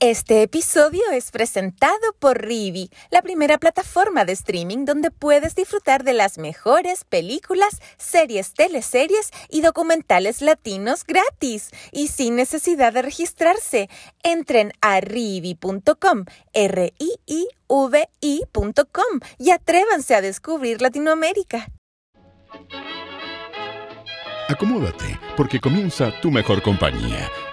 Este episodio es presentado por Rivi, la primera plataforma de streaming donde puedes disfrutar de las mejores películas, series, teleseries y documentales latinos gratis y sin necesidad de registrarse. Entren a rivi.com, r i i v i.com y atrévanse a descubrir Latinoamérica. Acomódate, porque comienza tu mejor compañía.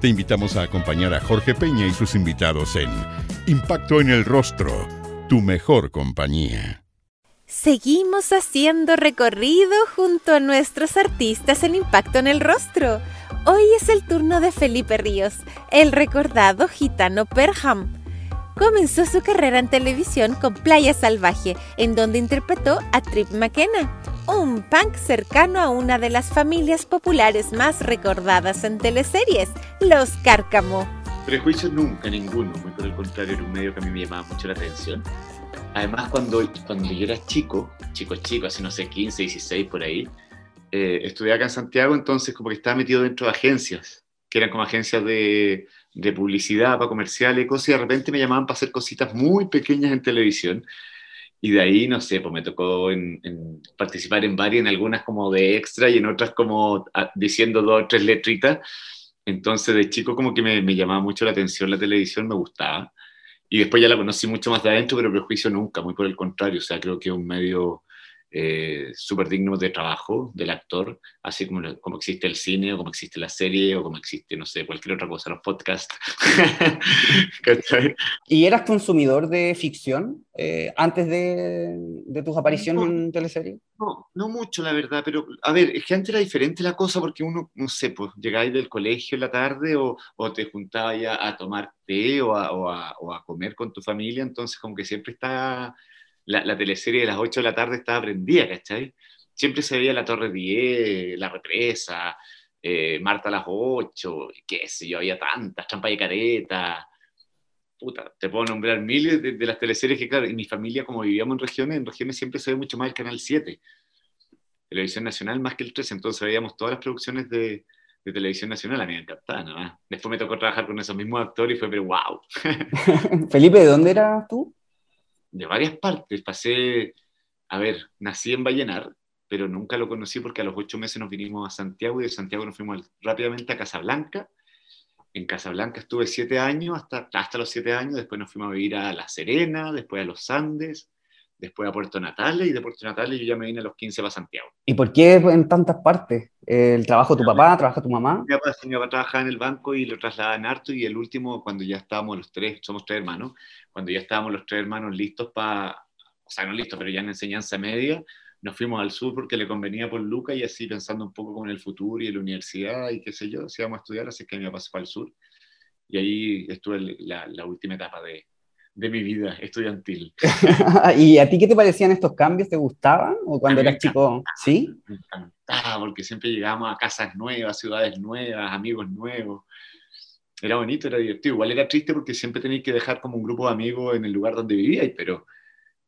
te invitamos a acompañar a Jorge Peña y sus invitados en Impacto en el Rostro, tu mejor compañía. Seguimos haciendo recorrido junto a nuestros artistas en Impacto en el Rostro. Hoy es el turno de Felipe Ríos, el recordado gitano Perham. Comenzó su carrera en televisión con Playa Salvaje, en donde interpretó a Trip McKenna, un punk cercano a una de las familias populares más recordadas en teleseries, los Cárcamo. Prejuicios nunca, ninguno, muy por el contrario, era un medio que a mí me llamaba mucho la atención. Además, cuando, cuando yo era chico, chico, chico, así no sé, 15, 16 por ahí, eh, estudié acá en Santiago, entonces como que estaba metido dentro de agencias, que eran como agencias de, de publicidad, para comerciales cosas, y de repente me llamaban para hacer cositas muy pequeñas en televisión. Y de ahí, no sé, pues me tocó en, participar en varias, en algunas como de extra y en otras como ah, diciendo dos o tres letritas. Entonces, de chico como que me, me, llamaba mucho la atención la televisión, me gustaba. Y después ya la conocí mucho más de adentro, pero prejuicio nunca, muy por el contrario. O sea, creo que es un medio eh, súper digno de trabajo del actor, así como, como existe el cine o como existe la serie o como existe, no sé, cualquier otra cosa, los podcasts. ¿Y eras consumidor de ficción eh, antes de, de, tus apariciones en teleserie? No, no mucho, la verdad, pero a ver, es que antes era diferente la cosa porque uno, no sé, pues llegáis del colegio en la tarde o, o te juntabas a tomar té o a, o, a, o a comer con tu familia, entonces como que siempre está la, teleserie de las 8 de la tarde estaba prendida, ¿cachai? Siempre se veía la Torre 10, la represa, eh, Marta a las 8, qué sé yo, había tantas, Trampa y Careta. Puta, te puedo nombrar miles de, las teleseries que, claro, en mi familia, como vivíamos en regiones, en regiones siempre se ve mucho más el Canal 7, Televisión Nacional más que el 13, entonces veíamos todas las producciones de, de televisión nacional, a mí me encantaba, nada Después me tocó trabajar con esos mismos actores y fue, pero wow. Felipe, ¿de dónde eras tú? De varias partes. Pasé, a ver, nací en Vallenar, pero nunca lo conocí porque a los ocho meses nos vinimos a Santiago y de Santiago nos fuimos rápidamente a Casablanca. En Casablanca estuve siete años, hasta, hasta los siete años, después nos fuimos a vivir a La Serena, después a los Andes, después a Puerto Natales y de Puerto Natales yo ya me vine a los 15 para Santiago. ¿Y por qué en tantas partes? ¿El trabajo de tu papá? ¿Trabaja tu mamá? Mi papá, mi papá trabajaba en el banco y lo trasladaba en harto y el último, cuando ya estábamos los tres, somos tres hermanos, cuando ya estábamos los tres hermanos listos para, o sea, no listos, pero ya en enseñanza media, nos fuimos al sur porque le convenía por Luca y así pensando un poco con el futuro y la universidad y qué sé yo, si íbamos a estudiar, así que mi papá se fue al sur. Y ahí estuve la última etapa de, de mi vida estudiantil. ¿Y a ti qué te parecían estos cambios? ¿Te gustaban? ¿O cuando eras chico? ¿Sí? Me encantaba, porque siempre llegábamos a casas nuevas, ciudades nuevas, amigos nuevos. Era bonito, era divertido. Igual era triste porque siempre tenías que dejar como un grupo de amigos en el lugar donde vivíais, pero,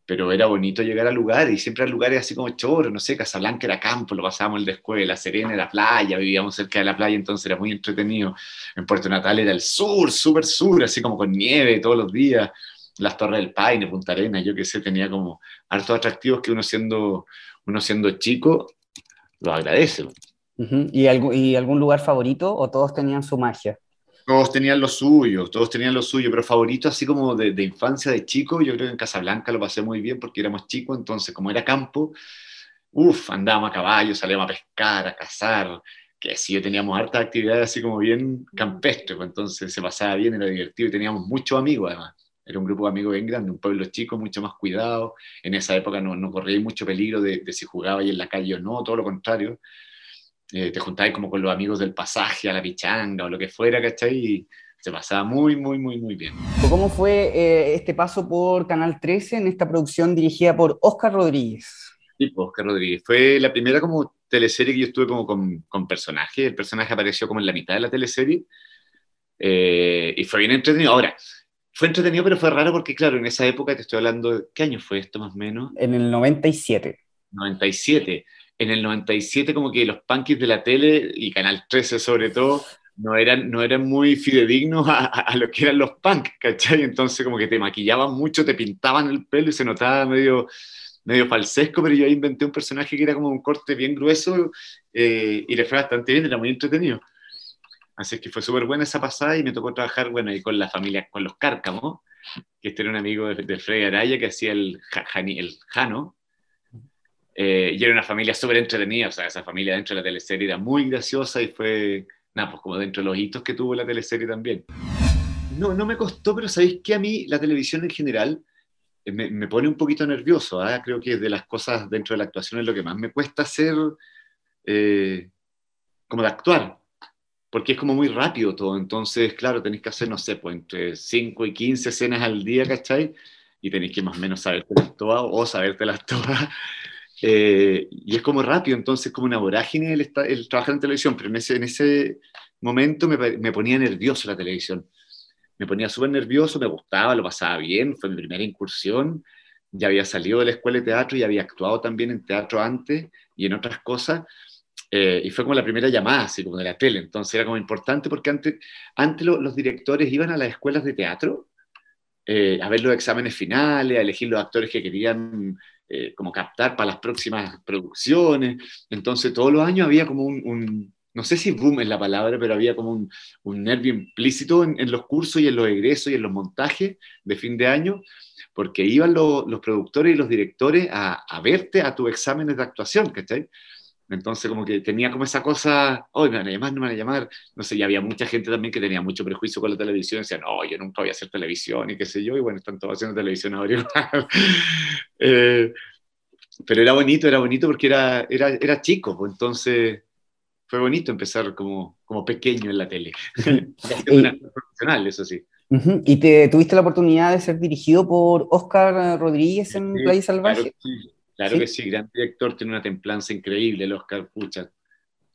pero era bonito llegar al lugar y siempre a lugares así como choro, no sé, Casablanca era campo, lo pasábamos el de escuela, Serena era playa, vivíamos cerca de la playa, entonces era muy entretenido. En Puerto Natal era el sur, súper sur, así como con nieve todos los días las Torres del Paine, Punta Arenas, yo qué sé, tenía como hartos atractivos que uno siendo, uno siendo chico lo agradece. ¿Y, algún, ¿Y algún lugar favorito o todos tenían su magia? Todos tenían lo suyo, todos tenían lo suyo, pero favorito así como de, de, infancia, de chico, yo creo que en Casablanca lo pasé muy bien porque éramos chicos, entonces como era campo, uff, andábamos a caballo, salíamos a pescar, a cazar, que sí, teníamos hartas actividades así como bien campestres, pues entonces se pasaba bien, era divertido y teníamos muchos amigos además. Era un grupo de amigos bien grande, un pueblo chico, mucho más cuidado. En esa época no, no corría mucho peligro de, de si jugabas en la calle o no, todo lo contrario. Eh, te juntabas como con los amigos del pasaje a la pichanga o lo que fuera, ¿cachai? Y se pasaba muy, muy, muy, muy bien. ¿Cómo fue eh, este paso por Canal 13 en esta producción dirigida por Oscar Rodríguez? Sí, pues, Oscar Rodríguez. Fue la primera como teleserie que yo estuve como con, con personaje. El personaje apareció como en la mitad de la teleserie. Eh, y fue bien entretenido. Ahora, fue entretenido, pero fue raro porque, claro, en esa época te estoy hablando, ¿qué año fue esto más o menos? En el 97. 97. En el 97 como que los punkis de la tele y Canal 13 sobre todo no eran, no eran muy fidedignos a, a, lo que eran los punk, ¿cachai? Entonces como que te maquillaban mucho, te pintaban el pelo y se notaba medio, medio falsesco, pero yo ahí inventé un personaje que era como un corte bien grueso eh, y le fue bastante bien, era muy entretenido. Así que fue súper buena esa pasada y me tocó trabajar, bueno, ahí con la familia, con los Cárcamos, que este era un amigo de, de Freddy Araya que hacía el, el Jano, eh, y era una familia súper entretenida, o sea, esa familia dentro de la teleserie era muy graciosa y fue nada, pues como dentro de los hitos que tuvo la teleserie también. No, no me costó, pero sabéis que a mí la televisión en general eh, me, me pone un poquito nervioso. ¿eh? Creo que de las cosas dentro de la actuación es lo que más me cuesta hacer, eh, como de actuar, porque es como muy rápido todo. Entonces, claro, tenéis que hacer, no sé, pues entre 5 y 15 escenas al día, ¿cachai? Y tenéis que más o menos sabértelas todas o sabértelas todas. Eh, y es como rápido, entonces como una vorágine el, el, trabajar en televisión, pero en ese, en ese momento me, me ponía nervioso la televisión. Me ponía súper nervioso, me gustaba, lo pasaba bien, fue mi primera incursión. Ya había salido de la escuela de teatro y había actuado también en teatro antes y en otras cosas. Eh, y fue como la primera llamada, así como de la tele. Entonces era como importante porque antes, antes lo, los directores iban a las escuelas de teatro eh, a ver los exámenes finales, a elegir los actores que querían eh, como captar para las próximas producciones. Entonces, todos los años había como un, un no sé si boom es la palabra, pero había como un, un nervio implícito en, en, los cursos y en los egresos y en los montajes de fin de año, porque iban lo, los productores y los directores a, a verte a tus exámenes de actuación, ¿cachai? Entonces, como que tenía como esa cosa, hoy me van a llamar, no me van a llamar. No sé, y había mucha gente también que tenía mucho prejuicio con la televisión. Decían, no, yo nunca voy a hacer televisión y qué sé yo. Y bueno, están todos haciendo televisión ahora igual. eh, pero era bonito, era bonito porque era, era, era chico. Pues, entonces, fue bonito empezar como, como pequeño en la tele. una profesional, eso sí. Uh -huh. ¿Y te, tuviste la oportunidad de ser dirigido por Oscar Rodríguez en sí, Playa Salvaje? Claro, sí. Claro ¿Sí? que sí, gran director, tiene una templanza increíble, el Oscar Pucha.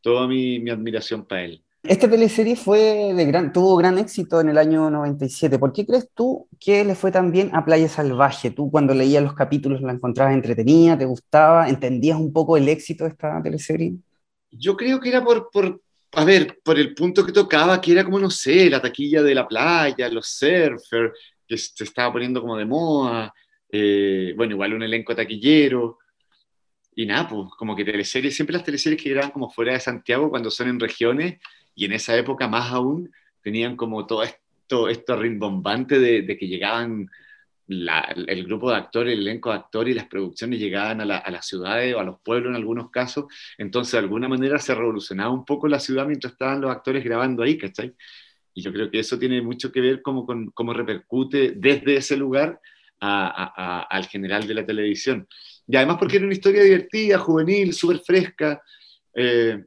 Toda mi, mi admiración para él. Esta teleserie fue de gran, tuvo gran éxito en el año 97. ¿Por qué crees tú que le fue tan bien a Playa Salvaje? Tú cuando leías los capítulos la encontrabas entretenida, te gustaba, entendías un poco el éxito de esta teleserie. Yo creo que era por, por, a ver, por el punto que tocaba, que era como, no sé, la taquilla de la playa, los surfers, que se estaba poniendo como de moda, eh, bueno, igual un elenco taquillero, y nada, pues como que teleseries, siempre las teleseries que eran como fuera de Santiago, cuando son en regiones, y en esa época más aún, tenían como todo esto, esto rimbombante de, que llegaban el grupo de actores, el elenco de actores y las producciones llegaban a, la, a, las ciudades o a los pueblos en algunos casos, entonces de alguna manera se revolucionaba un poco la ciudad mientras estaban los actores grabando ahí, ¿cachai? Y yo creo que eso tiene mucho que ver con cómo repercute desde ese lugar a, a, al general de la televisión. Y además porque era una historia divertida, juvenil, súper fresca, eh,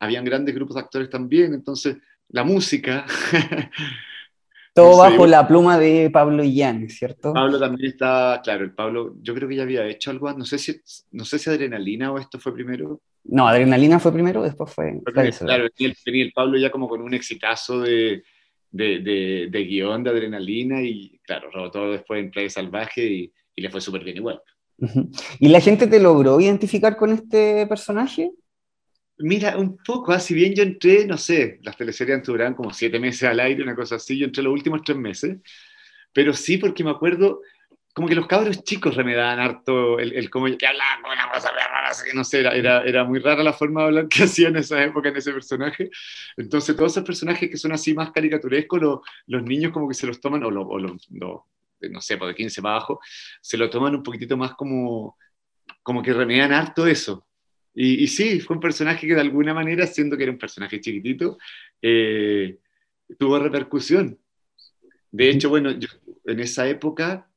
habían grandes grupos de actores también, entonces la música... Todo bajo la pluma de Pablo Illán, ¿cierto? Pablo también está, claro, el Pablo, yo creo que ya había hecho algo, no sé si, no sé si Adrenalina o esto fue primero. No, Adrenalina fue primero, después fue... Porque, claro, tenía el, tenía el, Pablo ya como con un exitazo de, de, de, de guion de Adrenalina y, claro, todo después en Playa Salvaje y, y le fue súper bien igual. ¿Y la gente te logró identificar con este personaje? Mira, un poco, ¿ah? si bien yo entré, no sé, las teleseries duraban como siete meses al aire, una cosa así, yo entré los últimos tres meses, pero sí porque me acuerdo, como que los cabros chicos remedaban harto el, el como que hablaban con una cosa rara, así que no sé, era, era, era, muy rara la forma de hablar que hacían en esa época en ese personaje. Entonces, todos esos personajes que son así más caricaturescos, lo, los niños como que se los toman, o, lo, o lo, lo, no sé, por de 15 para abajo, se lo toman un poquitito más como, como que remedan harto eso. Y, y, sí, fue un personaje que de alguna manera, siendo que era un personaje chiquitito, eh, tuvo repercusión. De hecho, bueno, yo, en esa época,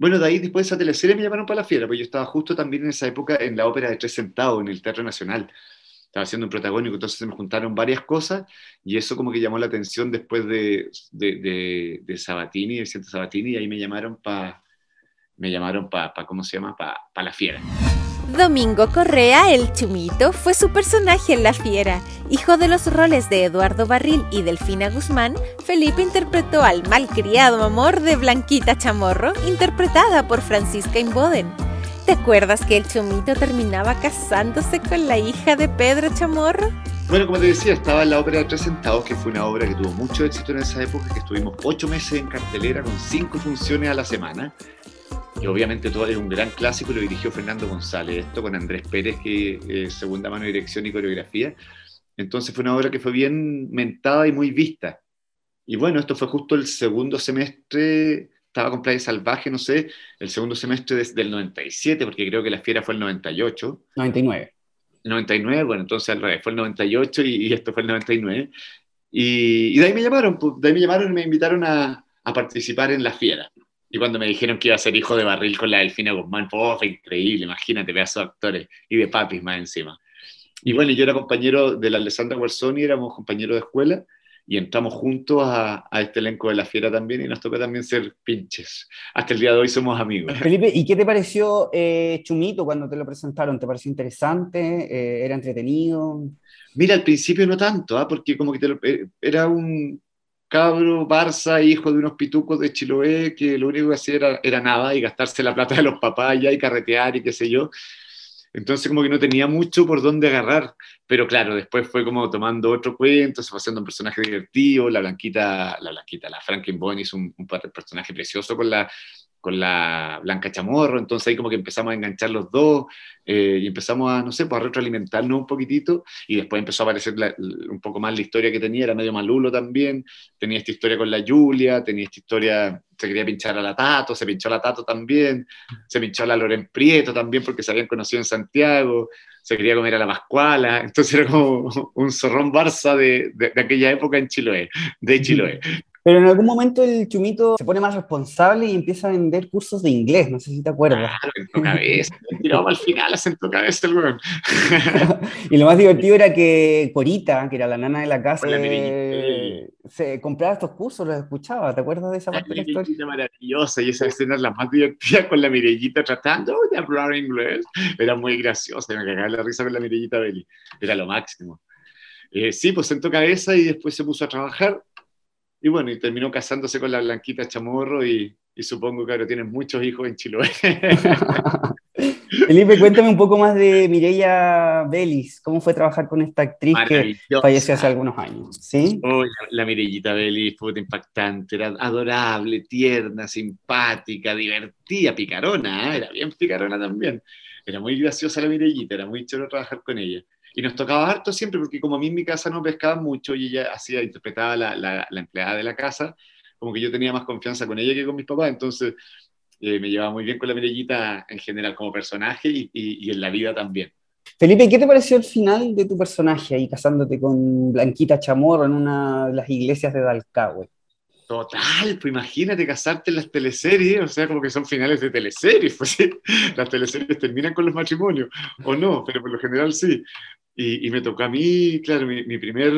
bueno, de ahí después de esa teleserie me llamaron para la fiera, porque yo estaba justo también en esa época en la ópera de Tres Centavos, en el Teatro Nacional. estaba haciendo un protagónico, entonces se me juntaron varias cosas y eso como que llamó la atención después de, de, de, de Sabatini, Vicente Sabatini, y ahí me llamaron para, me llamaron para, pa, ¿cómo se llama? Para pa La Fiera. Domingo Correa, el Chumito, fue su personaje en La Fiera. Hijo de los roles de Eduardo Barril y Delfina Guzmán, Felipe interpretó al malcriado amor de Blanquita Chamorro, interpretada por Francisca Inboden. ¿Te acuerdas que el Chumito terminaba casándose con la hija de Pedro Chamorro? Bueno, como te decía, estaba en la ópera de Tres Centavos, que fue una obra que tuvo mucho éxito en esa época, que estuvimos ocho meses en cartelera con cinco funciones a la semana y obviamente todo es un gran clásico, lo dirigió Fernando González, esto con Andrés Pérez, que es segunda mano de dirección y coreografía. Entonces fue una obra que fue bien mentada y muy vista. Y bueno, esto fue justo el segundo semestre, estaba con Playa Salvaje, no sé, el segundo semestre desde el 97, porque creo que La Fiera fue el 98. 99. 99, bueno, entonces al revés, fue el 98 y, y esto fue el 99. Y, y, de ahí me llamaron, pues, de ahí me llamaron y me invitaron a, a participar en La Fiera. Y cuando me dijeron que iba a ser hijo de Barril con la Delfina Guzmán, oh, fue increíble, imagínate, pedazos de actores y de papis más encima. Y bueno, yo era compañero de la Alessandra Guarzoni, éramos compañeros de escuela y entramos juntos a, a, este elenco de La Fiera también y nos toca también ser pinches. Hasta el día de hoy somos amigos. Felipe, ¿y qué te pareció eh, Chumito cuando te lo presentaron? ¿Te pareció interesante? Eh, ¿Era entretenido? Mira, al principio no tanto, ¿eh? porque como que te lo, eh, era un cabro, Barça, hijo de unos pitucos de Chiloé, que lo único que hacía era, nada y gastarse la plata de los papás ya y carretear y qué sé yo. Entonces como que no tenía mucho por dónde agarrar, pero claro, después fue como tomando otro cuento, se fue haciendo un personaje divertido, la Blanquita, la Blanquita, la Frankenbone hizo un, un personaje precioso con la, con la Blanca Chamorro, entonces ahí como que empezamos a enganchar los dos eh, y empezamos a, no sé, pues a retroalimentarnos un poquitito y después empezó a aparecer un poco más la historia que tenía, era medio malulo también, tenía esta historia con la Julia, tenía esta historia, se quería pinchar a la Tato, se pinchó a la Tato también, se pinchó a la Loren Prieto también porque se habían conocido en Santiago, se quería comer a la Pascuala, entonces era como un zorrón Barça de, de, de aquella época en Chiloé, de Chiloé. Pero en algún momento el chumito se pone más responsable y empieza a vender cursos de inglés, no sé si te acuerdas. Claro, sentó cabeza, tiraba al final, sentó cabeza el weón. y lo más divertido era que Corita, que era la nana de la casa, eh, se compraba estos cursos, los escuchaba, ¿te acuerdas de esa parte la de la historia? maravillosa, y esa escena es la más divertida con la Mirellita tratando de hablar inglés. Era muy graciosa, me cagaba la risa con la Mirellita Belli, era lo máximo. Eh, sí, pues sentó cabeza y después se puso a trabajar y bueno, y terminó casándose con la Blanquita Chamorro y, y supongo que ahora tienen muchos hijos en Chiloé. Felipe, cuéntame un poco más de Mireia Belis. ¿Cómo fue trabajar con esta actriz que falleció hace algunos años? ¿Sí? Oh, la, la Mirellita Belis fue impactante, era adorable, tierna, simpática, divertida, picarona, ¿eh? era bien picarona también. Era muy graciosa la Mirellita, era muy chulo trabajar con ella. Y nos tocaba harto siempre, porque como a mí en mi casa no pescaban mucho y ella hacía, interpretaba la, la, la empleada de la casa, como que yo tenía más confianza con ella que con mis papás, entonces eh, me llevaba muy bien con la Mirellita en general como personaje y, y, y, en la vida también. Felipe, ¿qué te pareció el final de tu personaje ahí casándote con Blanquita Chamorro en una de las iglesias de Dalcahue? Total, pues imagínate casarte en las teleseries, o sea, como que son finales de teleseries, pues ¿sí? las teleseries terminan con los matrimonios, o no, pero por lo general sí. Y, me tocó a mí, claro, mi, primer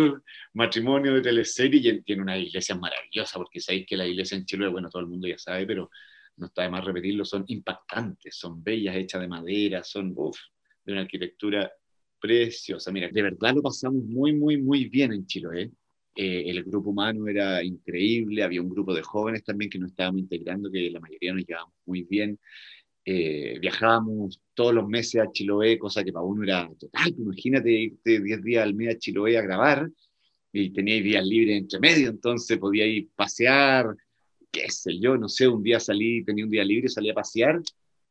matrimonio de teleserie y tiene una iglesia maravillosa, porque sabéis que la iglesia en Chile, bueno, todo el mundo ya sabe, pero no está de más repetirlo, son impactantes, son bellas, hechas de madera, son uf, de una arquitectura preciosa. Mira, de verdad lo pasamos muy, muy, muy bien en Chile, ¿eh? Eh, el grupo humano era increíble, había un grupo de jóvenes también que nos estábamos integrando, que la mayoría nos llevábamos muy bien. Eh, viajábamos todos los meses a Chiloé, cosa que para uno era total. Imagínate irte 10 días al mes a Chiloé a grabar y teníais días libres entre medio, entonces podíais pasear, qué sé yo, no sé, un día salí, tenía un día libre, salí a pasear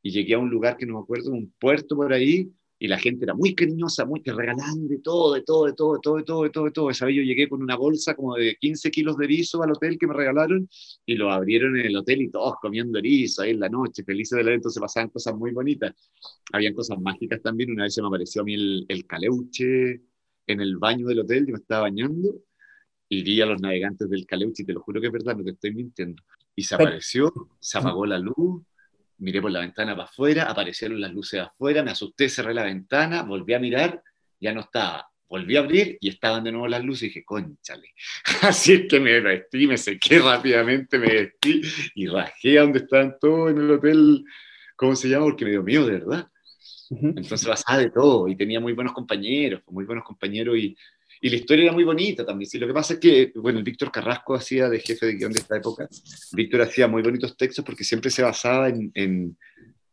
y llegué a un lugar que no me acuerdo, un puerto por ahí, y la gente era muy cariñosa, muy que regalaban de todo, de todo, de todo, de todo, de todo, de todo, de todo. Esa vez yo llegué con una bolsa como de 15 kilos de erizo al hotel que me regalaron y lo abrieron en el hotel y todos comiendo erizo ahí en la noche, felices de la entonces pasaban cosas muy bonitas. Habían cosas mágicas también, una vez se me apareció a mí el, el caleuche en el baño del hotel, yo me estaba bañando y vi a los navegantes del caleuche y te lo juro que es verdad, no te estoy mintiendo. Y se apareció, se apagó la luz, miré por la ventana para afuera, aparecieron las luces afuera, me asusté, cerré la ventana, volví a mirar, ya no estaba. volví a abrir y estaban de nuevo las luces y dije, conchale. Así es que me vestí, me sequé rápidamente, me vestí y rajé a donde estaban todos en el hotel, ¿cómo se llama? Porque me dio miedo, de verdad. Entonces pasaba de todo y tenía muy buenos compañeros, muy buenos compañeros y, y la historia era muy bonita también. Sí, lo que pasa es que, bueno, el Víctor Carrasco hacía de jefe de guion de esta época. Víctor hacía muy bonitos textos porque siempre se basaba en, en,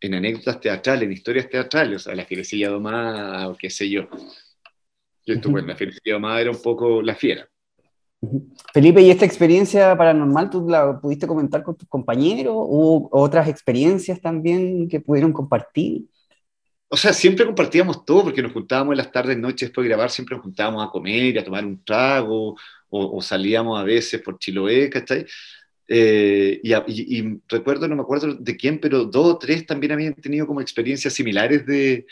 en anécdotas teatrales, en historias teatrales, o sea, la fierecilla domada o qué sé yo. Y esto, bueno, la fierecilla domada era un poco la fiera. Felipe, ¿y esta experiencia paranormal tú la pudiste comentar con tus compañeros? ¿Hubo otras experiencias también que pudieron compartir? O sea, siempre compartíamos todo, porque nos juntábamos en las tardes, noches después de grabar, siempre nos juntábamos a comer, a tomar un trago, o, salíamos a veces por Chiloé, ¿cachai? Eh, y, recuerdo, no me acuerdo de quién, pero dos o tres también habían tenido como experiencias similares de,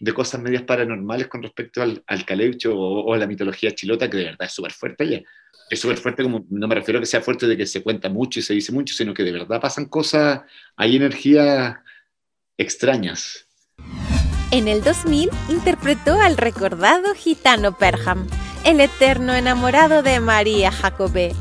de cosas medias paranormales con respecto al, al caleucho o, a la mitología chilota, que de verdad es súper fuerte allá. Es súper fuerte, como no me refiero a que sea fuerte de que se cuenta mucho y se dice mucho, sino que de verdad pasan cosas, hay energías extrañas. En el 2000 interpretó al recordado gitano Perham, el eterno enamorado de María Jacobé.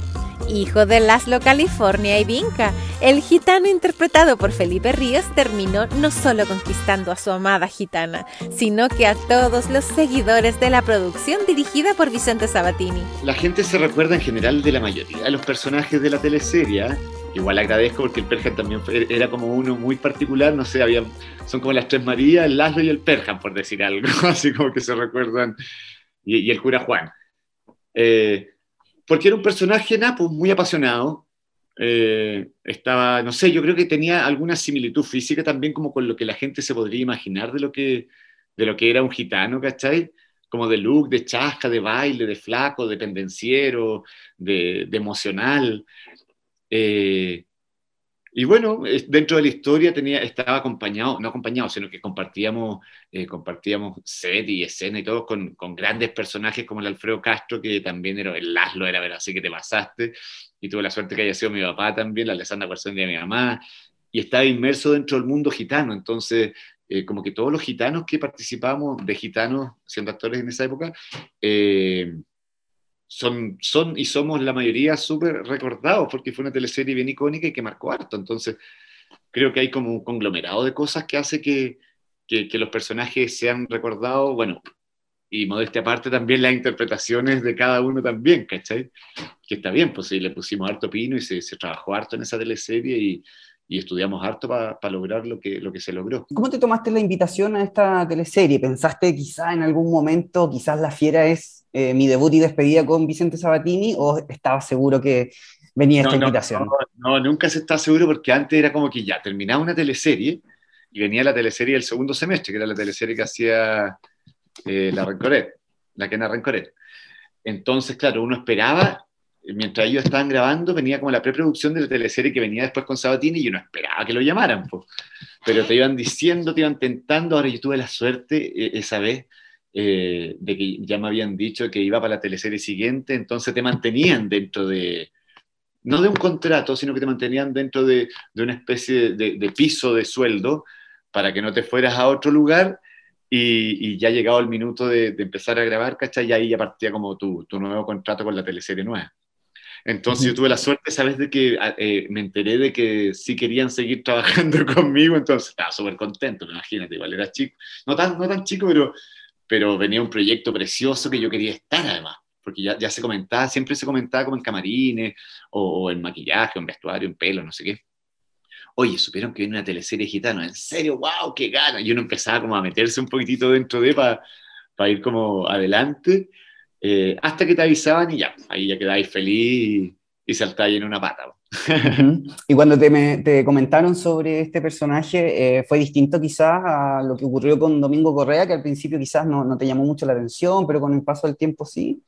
Hijo de Laszlo California y Vinca, el gitano interpretado por Felipe Ríos terminó no solo conquistando a su amada gitana, sino que a todos los seguidores de la producción dirigida por Vicente Sabatini. La gente se recuerda en general de la mayoría de los personajes de la teleserie, ¿eh? Igual agradezco porque el Perham también era como uno muy particular, no sé, había, son como las tres Marías, el Laszlo y el Perham, por decir algo, así como que se recuerdan, y, el cura Juan. Eh, porque era un personaje, Napo, muy apasionado, eh, estaba, no sé, yo creo que tenía alguna similitud física también como con lo que la gente se podría imaginar de lo que, de lo que era un gitano, ¿cachai? Como de look, de chasca, de baile, de flaco, de pendenciero, de, de emocional. Eh, y bueno, dentro de la historia tenía, estaba acompañado, no acompañado, sino que compartíamos, eh, compartíamos set y escena y todo con, con, grandes personajes como el Alfredo Castro, que también era el Laszlo, era ver así que te pasaste, y tuve la suerte que haya sido mi papá también, la Alessandra Cuarzón de mi mamá, y estaba inmerso dentro del mundo gitano, entonces eh, como que todos los gitanos que participábamos de gitanos, siendo actores en esa época, eh, son, son y somos la mayoría súper recordados porque fue una teleserie bien icónica y que marcó harto. Entonces, creo que hay como un conglomerado de cosas que hace que, que, los personajes sean recordados, bueno, y modestia aparte también las interpretaciones de cada uno también, ¿cachai? Que está bien, pues sí, le pusimos harto pino y se, se trabajó harto en esa teleserie y, y estudiamos harto para lograr lo que, lo que se logró. ¿Cómo te tomaste la invitación a esta teleserie? ¿Pensaste quizá en algún momento, quizás La Fiera es eh, mi debut y despedida con Vicente Sabatini o estabas seguro que venía esta invitación? No, nunca se está seguro porque antes era como que ya terminaba una teleserie y venía la teleserie del segundo semestre, que era la teleserie que hacía eh, la Rencoret, la Kena Rencoret. Entonces, claro, uno esperaba mientras ellos estaban grabando, venía como la preproducción de la teleserie que venía después con Sabatini y yo no esperaba que lo llamaran, pero te iban diciendo, te iban tentando, ahora yo tuve la suerte eh, esa vez eh, de que ya me habían dicho que iba para la teleserie siguiente, entonces te mantenían dentro de, no de un contrato, sino que te mantenían dentro de, de una especie de, piso de sueldo para que no te fueras a otro lugar y, ya llegado el minuto de, empezar a grabar, ¿cachai? Y ahí ya partía como tu, tu nuevo contrato con la teleserie nueva. Entonces yo tuve la suerte, ¿sabes? De que ah, eh, me enteré de que sí querían seguir trabajando conmigo, entonces estaba súper contento, imagínate, igual era chico, no tan, no tan chico, pero, pero venía un proyecto precioso que yo quería estar además, porque ya, ya se comentaba, siempre se comentaba como en camarines, o, en maquillaje, o en vestuario, en pelo, no sé qué. Oye, supieron que viene una teleserie gitana, en serio, wow, qué gana. Y uno empezaba como a meterse un poquitito dentro de para ir como adelante. Eh, hasta que te avisaban y ya, ahí ya quedáis feliz y, y saltáis en una pata. Y cuando te, te, comentaron sobre este personaje, eh, ¿fue distinto quizás a lo que ocurrió con Domingo Correa, que al principio quizás no, no te llamó mucho la atención, pero con el paso del tiempo sí?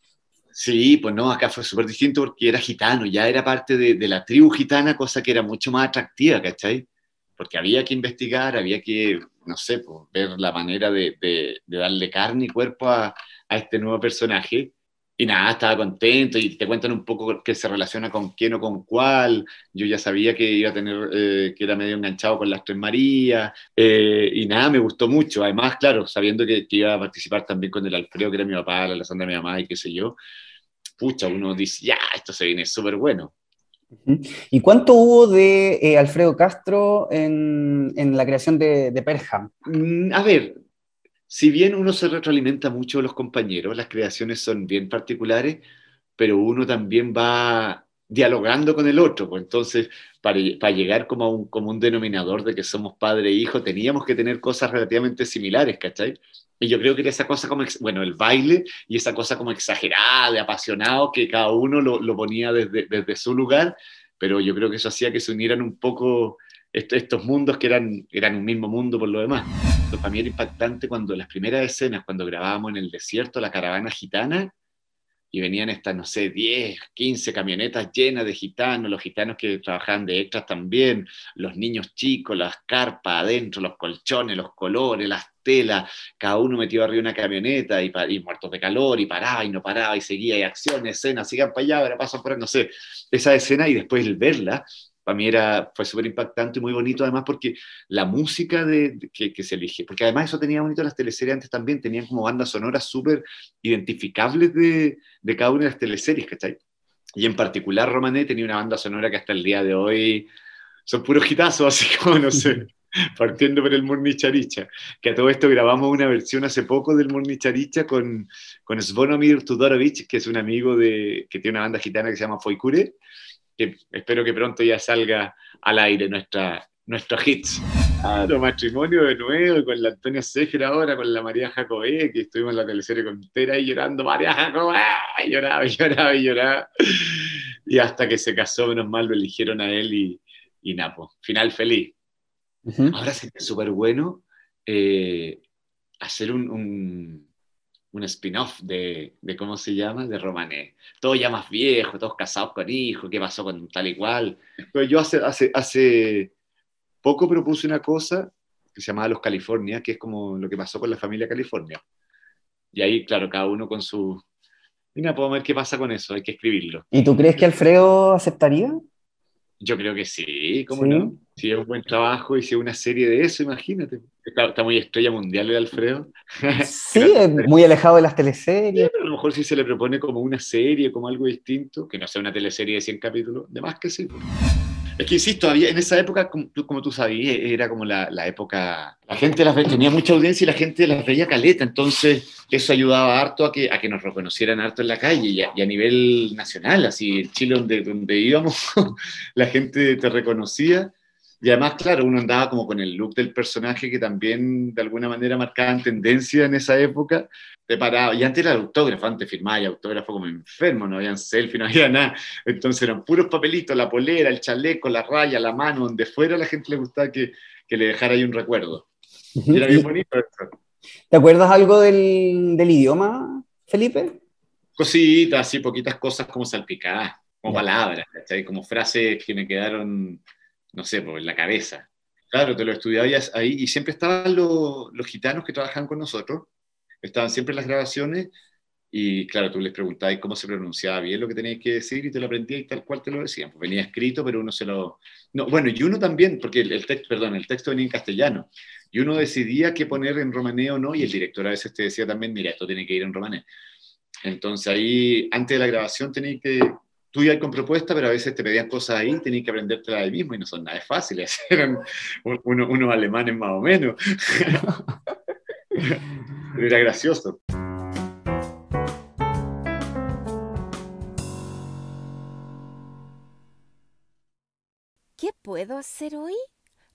Sí, pues no, acá fue súper distinto porque era gitano, ya era parte de, de, la tribu gitana, cosa que era mucho más atractiva, ¿cachai? Porque había que investigar, había que, no sé, pues, ver la manera de, de, de darle carne y cuerpo a, a este nuevo personaje. Y nada, estaba contento y te cuentan un poco qué se relaciona con quién o con cuál. Yo ya sabía que iba a tener, eh, que era medio enganchado con las Tres Marías eh, y nada, me gustó mucho. Además, claro, sabiendo que, iba a participar también con el Alfredo, que era mi papá, la Alessandra mi mamá y qué sé yo. Pucha, uno dice, ya, esto se viene súper bueno. ¿Y cuánto hubo de eh, Alfredo Castro en, en, la creación de, de Perham? Mm, a ver, si bien uno se retroalimenta mucho de los compañeros, las creaciones son bien particulares, pero uno también va dialogando con el otro. Pues entonces, para, llegar como a un común denominador de que somos padre e hijo, teníamos que tener cosas relativamente similares, ¿cachai? Y yo creo que era esa cosa como, bueno, el baile y esa cosa como exagerada, de apasionado, que cada uno lo, lo ponía desde, desde su lugar, pero yo creo que eso hacía que se unieran un poco estos mundos que eran, eran un mismo mundo por lo demás. Para mí era impactante cuando las primeras escenas, cuando grabábamos en el desierto la caravana gitana, y venían estas, no sé, 10, 15 camionetas llenas de gitanos, los gitanos que trabajaban de extras también, los niños chicos, las carpas adentro, los colchones, los colores, las telas, cada uno metido arriba de una camioneta y, y muertos de calor y paraba y no paraba y seguía, y acción, escena, sigan para allá, ahora pasan por no sé, esa escena y después el verla, para mí era, fue súper impactante y muy bonito, además porque la música de, que, se elige, porque además eso tenía bonito las teleseries antes también, tenían como bandas sonoras súper identificables de, de, cada una de las teleseries, ¿cachai? Y en particular Romané tenía una banda sonora que hasta el día de hoy son puros hitazos, así como, no sé, partiendo por el Murnicharicha, que a todo esto grabamos una versión hace poco del Murnicharicha con, con Svonomir Tudorovic, que es un amigo de, que tiene una banda gitana que se llama Foikure, que espero que pronto ya salga al aire nuestra, nuestros hits. Ah, matrimonio de nuevo con la Antonia Seger ahora, con la María Jacobé, que estuvimos en la teleserie con Tera y llorando, María Jacobé, y lloraba, y lloraba, y lloraba. Y hasta que se casó, menos mal, lo eligieron a él y, y Napo. Final feliz. Ahora sería súper bueno eh, hacer un un spin-off de, de, ¿cómo se llama? De Romané. Todo ya más viejo, todos casados con hijos, qué pasó con tal y cual. Pero yo hace, hace, hace poco propuse una cosa que se llamaba Los California, que es como lo que pasó con la familia California. Y ahí, claro, cada uno con su... Mira, podemos ver qué pasa con eso, hay que escribirlo. ¿Y tú crees que Alfredo aceptaría? Yo creo que sí, ¿cómo no? Si es un buen trabajo y si es una serie de eso, imagínate. Está, muy estrella mundial de Alfredo. Sí, muy alejado de las teleseries. a lo mejor si se le propone como una serie, como algo distinto, que no sea una teleserie de 100 capítulos, de más que sí. Pues. Es que insisto, había, en esa época, como, como tú sabías, era como la, la, época. La gente las tenía mucha audiencia y la gente las veía caleta, entonces eso ayudaba harto a que, a que nos reconocieran harto en la calle y a, nivel nacional, así en Chile, donde, donde íbamos, la gente te reconocía. Y además, claro, uno andaba como con el look del personaje que también de alguna manera marcaba tendencia en esa época preparado. Y antes era autógrafo, antes firmaba y autógrafo como enfermo, no habían selfie, no había nada. Entonces eran puros papelitos, la polera, el chaleco, la raya, la mano, donde fuera la gente le gustaba que, que le dejara ahí un recuerdo. Y era bien bonito ¿Te acuerdas algo del, del idioma, Felipe? Cositas, así, poquitas cosas como salpicadas, como palabras, como frases que me quedaron, no sé, por en la cabeza. Claro, te lo estudiaba ahí y siempre estaban los, los gitanos que trabajaban con nosotros estaban siempre en las grabaciones y claro, tú les preguntabas cómo se pronunciaba bien lo que tenías que decir y te lo aprendías y tal cual te lo decían. Pues venía escrito, pero uno se lo... No, bueno, y uno también, porque el, texto, perdón, el texto venía en castellano, y uno decidía qué poner en romané o no, y el director a veces te decía también, mira, esto tiene que ir en romané. Entonces ahí, antes de la grabación, tenías que... Tú ibas con propuesta, pero a veces te pedían cosas ahí, tenías que aprendértela ahí mismo, y no son nada fáciles, eran unos, unos alemanes más o menos. Era gracioso. ¿Qué puedo hacer hoy?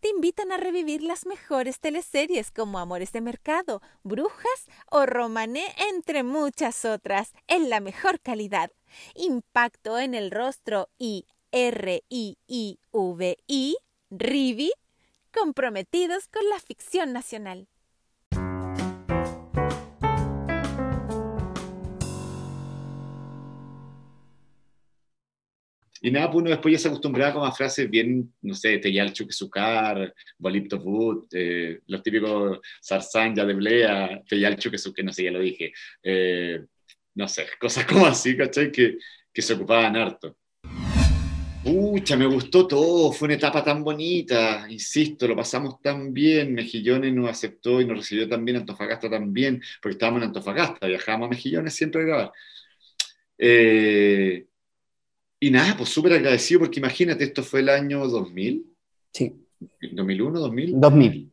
te invitan a revivir las mejores teleseries como Amores de Mercado, Brujas o Romané, entre muchas otras, en la mejor calidad. Impacto en el rostro y R-I-I-V-I Rivi, comprometidos con la ficción nacional. Y nada, pues uno después ya se acostumbraba como a frases bien, no sé, Teyal Chuquesucar, Bolipto eh, los típicos Sarsanja de Blea, Teyal Chuquesucar, no sé, ya lo dije. Eh, no sé, cosas como así, ¿cachai? Que, que se ocupaban harto. Pucha, me gustó todo, fue una etapa tan bonita, insisto, lo pasamos tan bien, Mejillones nos aceptó y nos recibió también, Antofagasta también, porque estábamos en Antofagasta, viajábamos a Mejillones siempre a grabar. Eh, y nada, pues súper agradecido porque imagínate, esto fue el año 2000. Sí. 2001, 2000. 2000.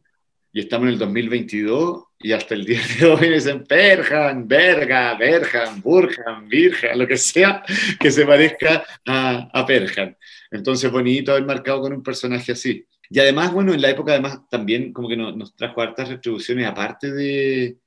Y estamos en el 2022 y hasta el día de hoy dicen Perjan, Verga, Berjan, Burjan, Virja, lo que sea que se parezca a, a Perjan. Entonces, bonito haber marcado con un personaje así. Y además, bueno, en la época además también como que nos, nos trajo hartas retribuciones, aparte de,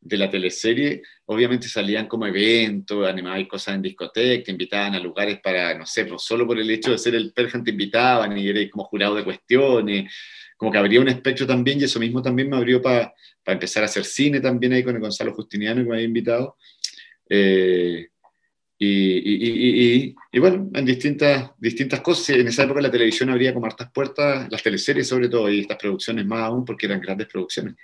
de la teleserie, obviamente salían como eventos, animaban cosas en discoteca, te invitaban a lugares para, no sé, pues solo por el hecho de ser el Perjan te invitaban y eres como jurado de cuestiones, como que abría un espectro también y eso mismo también me abrió para empezar a hacer cine también ahí con el Gonzalo Justiniano que me había invitado. Eh, y, y, y, bueno, en distintas, distintas cosas. En esa época la televisión abría como hartas puertas, las teleseries sobre todo, y estas producciones más aún porque eran grandes producciones.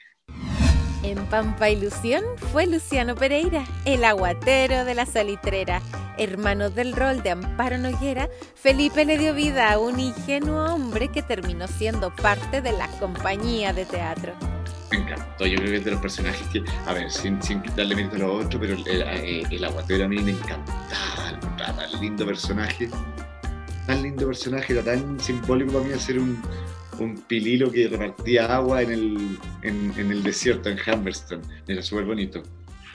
En Pampa Ilusión fue Luciano Pereira, el aguatero de la salitrera. Hermano del rol de Amparo Noguera, Felipe le dio vida a un ingenuo hombre que terminó siendo parte de la compañía de teatro. Me encantó, yo creo que es de los personajes que, a ver, sin, sin quitarle mérito a los otros, pero el, el, el, aguatero a mí me encantaba, tan lindo personaje, tan lindo personaje, era tan simbólico para mí hacer un, un pililo que repartía agua en el, en, en el desierto, en Humberston. Era súper bonito.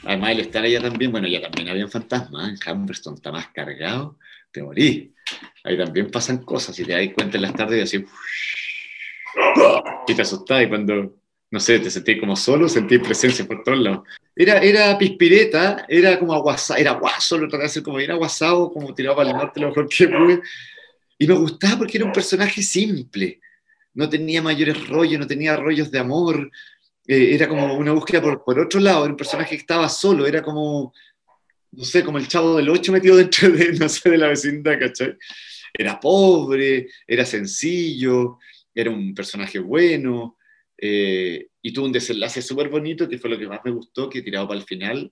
Además, el estar allá también, bueno, ya también había fantasmas, en Humberston está más cargado, te morí. Ahí también pasan cosas, y te das cuenta en las tardes y así, y te asustás y cuando, no sé, te sentís como solo, sentís presencia por todos lados. Era, era pispireta, era como aguasado, era guaso, lo traté de hacer como bien aguasado, como tirado para el norte lo mejor que pude. Y me gustaba porque era un personaje simple no tenía mayores rollos, no tenía rollos de amor, eh, era como una búsqueda por, por, otro lado, era un personaje que estaba solo, era como, no sé, como el chavo del ocho metido dentro de, no sé, de la vecindad, ¿cachai? Era pobre, era sencillo, era un personaje bueno, eh, y tuvo un desenlace súper bonito, que fue lo que más me gustó, que tirado para el final,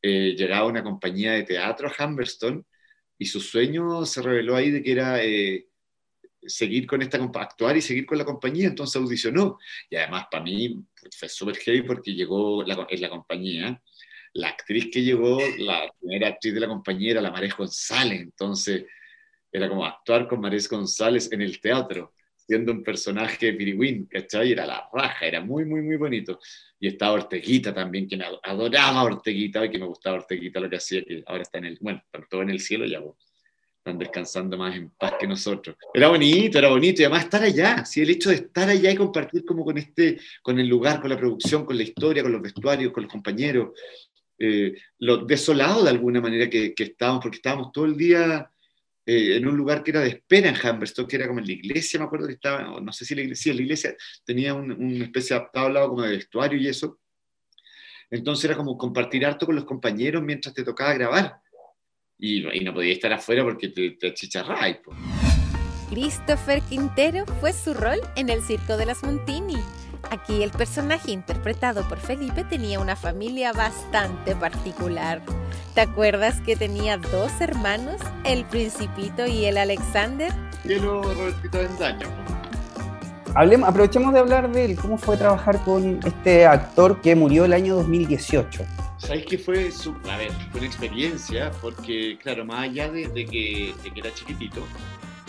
eh, llegaba una compañía de teatro a Humberston, y su sueño se reveló ahí de que era eh, seguir con esta, actuar y seguir con la compañía, entonces audicionó. Y además para mí fue súper heavy porque llegó la, en la compañía, la actriz que llegó, la primera actriz de la compañía era la Marés González, entonces era como actuar con Marés González en el teatro, siendo un personaje pirigüín, ¿cachai? Era la raja, era muy, muy, muy bonito. Y estaba Orteguita también, que me adoraba Orteguita y que me gustaba Orteguita lo que hacía, que ahora está en el, bueno, todo en el cielo ya vos están descansando más en paz que nosotros. Era bonito, era bonito, y además estar allá, ¿sí? el hecho de estar allá y compartir como con, este, con el lugar, con la producción, con la historia, con los vestuarios, con los compañeros, eh, lo desolado de alguna manera que, que, estábamos, porque estábamos todo el día eh, en un lugar que era de espera en Humberstone, que era como en la iglesia, me acuerdo que estaba, no sé si la iglesia, la iglesia tenía un, una especie de lado como de vestuario y eso. Entonces era como compartir harto con los compañeros mientras te tocaba grabar y, y no podía estar afuera porque te, te. Christopher Quintero fue su rol en el Circo de las Montini. Aquí el personaje interpretado por Felipe tenía una familia bastante particular. ¿Te acuerdas que tenía dos hermanos, el Principito y el Alexander? Y el Robertito Bendaño. Hablemos, aprovechemos de hablar de él. ¿Cómo fue trabajar con este actor que murió el año 2018? ¿Sabéis que fue, su, a ver, fue una experiencia? Porque, claro, más allá de, de, que, de que, era chiquitito,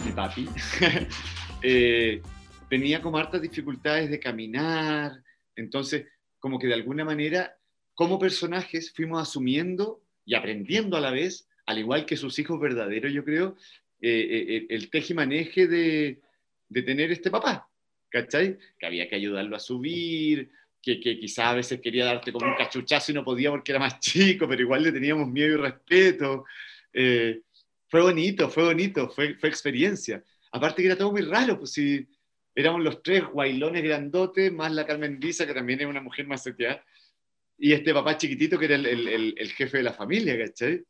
mi papi, eh, tenía como hartas dificultades de caminar, entonces, como que de alguna manera, como personajes, fuimos asumiendo y aprendiendo a la vez, al igual que sus hijos verdaderos, yo creo, eh, eh, el tejimaneje de, de tener este papá, ¿cachai? Que había que ayudarlo a subir, que, que quizá a veces quería darte como un cachuchazo y no podía porque era más chico, pero igual le teníamos miedo y respeto. Eh, fue bonito, fue bonito, fue, fue experiencia. Aparte que era todo muy raro, pues si éramos los tres guailones grandotes, más la Carmen Lisa, que también es una mujer más seteada, y este papá chiquitito que era el, el, el, jefe de la familia, ¿cachai?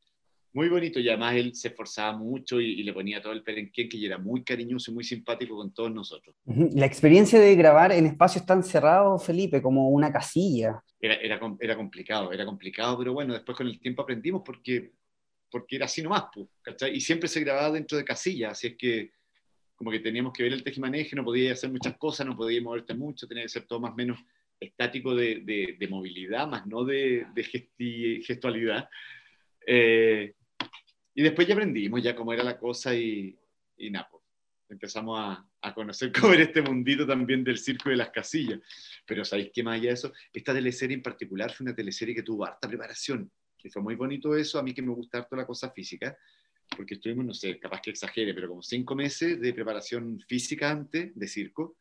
Muy bonito, y además él se esforzaba mucho y, le ponía todo el perenquén, que era muy cariñoso y muy simpático con todos nosotros. La experiencia de grabar en espacios tan cerrados, Felipe, como una casilla. Era, era, era complicado, era complicado, pero bueno, después con el tiempo aprendimos porque, porque era así nomás, ¿cachai? Y siempre se grababa dentro de casillas, así es que como que teníamos que ver el tejimaneje, no podía hacer muchas cosas, no podía moverte mucho, tenía que ser todo más o menos estático de, de, movilidad, más no de, de gestualidad. Eh, y después ya aprendimos ya cómo era la cosa y, y nada, pues, empezamos a, a, conocer cómo era este mundito también del circo de las casillas. Pero ¿sabéis qué más allá de eso? Esta teleserie en particular fue una teleserie que tuvo harta preparación. Y fue muy bonito eso, a mí que me gusta harto la cosa física, porque estuvimos, no sé, capaz que exagere, pero como cinco meses de preparación física antes de circo,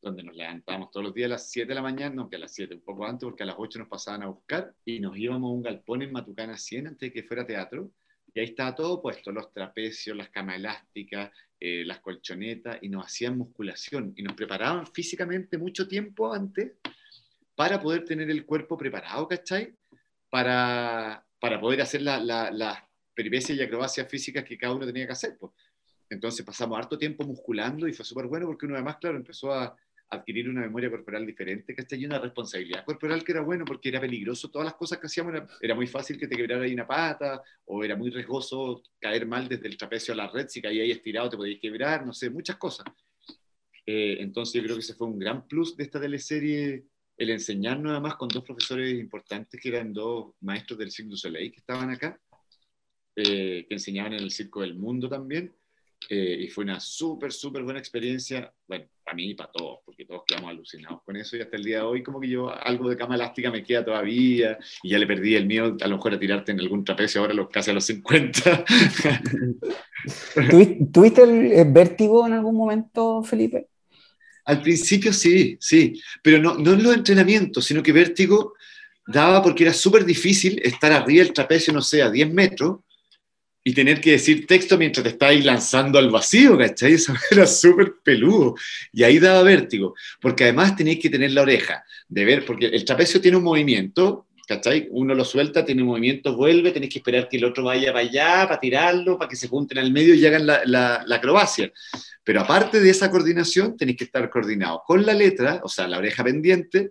donde nos levantábamos todos los días a las 7 de la mañana, no que a las 7, un poco antes, porque a las 8 nos pasaban a buscar y nos íbamos a un galpón en Matucana 100 antes de que fuera teatro. Y ahí estaba todo puesto, los trapecios, las camas elásticas, eh, las colchonetas, y nos hacían musculación y nos preparaban físicamente mucho tiempo antes para poder tener el cuerpo preparado, ¿cachai? Para, para poder hacer las la, la peripecias y acrobacias físicas que cada uno tenía que hacer. Pues. Entonces pasamos harto tiempo musculando y fue súper bueno porque uno además, claro, empezó a, adquirir una memoria corporal diferente, que Y una responsabilidad corporal que era bueno porque era peligroso. Todas las cosas que hacíamos era, muy fácil que te quebrara ahí una pata o era muy riesgoso caer mal desde el trapecio a la red. Si caía ahí estirado te podías quebrar, no sé, muchas cosas. Eh, entonces yo creo que ese fue un gran plus de esta teleserie, el enseñarnos además con dos profesores importantes que eran dos maestros del Cirque du Soleil que estaban acá, eh, que enseñaban en el Circo del Mundo también eh, y fue una súper, súper buena experiencia, bueno, para mí y para todos, porque todos quedamos alucinados con eso y hasta el día de hoy como que yo algo de cama elástica me queda todavía y ya le perdí el miedo a lo mejor a tirarte en algún trapecio ahora los, casi a los 50. ¿Tuviste el vértigo en algún momento, Felipe? Al principio sí, sí, pero no, no en los entrenamientos, sino que vértigo daba porque era súper difícil estar arriba del trapecio, no sé, a 10 metros y tener que decir texto mientras te estáis lanzando al vacío, ¿cachai? Eso era súper peludo. Y ahí daba vértigo, porque además tenéis que tener la oreja de ver, porque el trapecio tiene un movimiento, ¿cachai? Uno lo suelta, tiene un movimiento, vuelve, tenéis que esperar que el otro vaya para allá, para tirarlo, para que se junten al medio y hagan la, la, acrobacia. Pero aparte de esa coordinación, tenéis que estar coordinados con la letra, o sea, la oreja pendiente,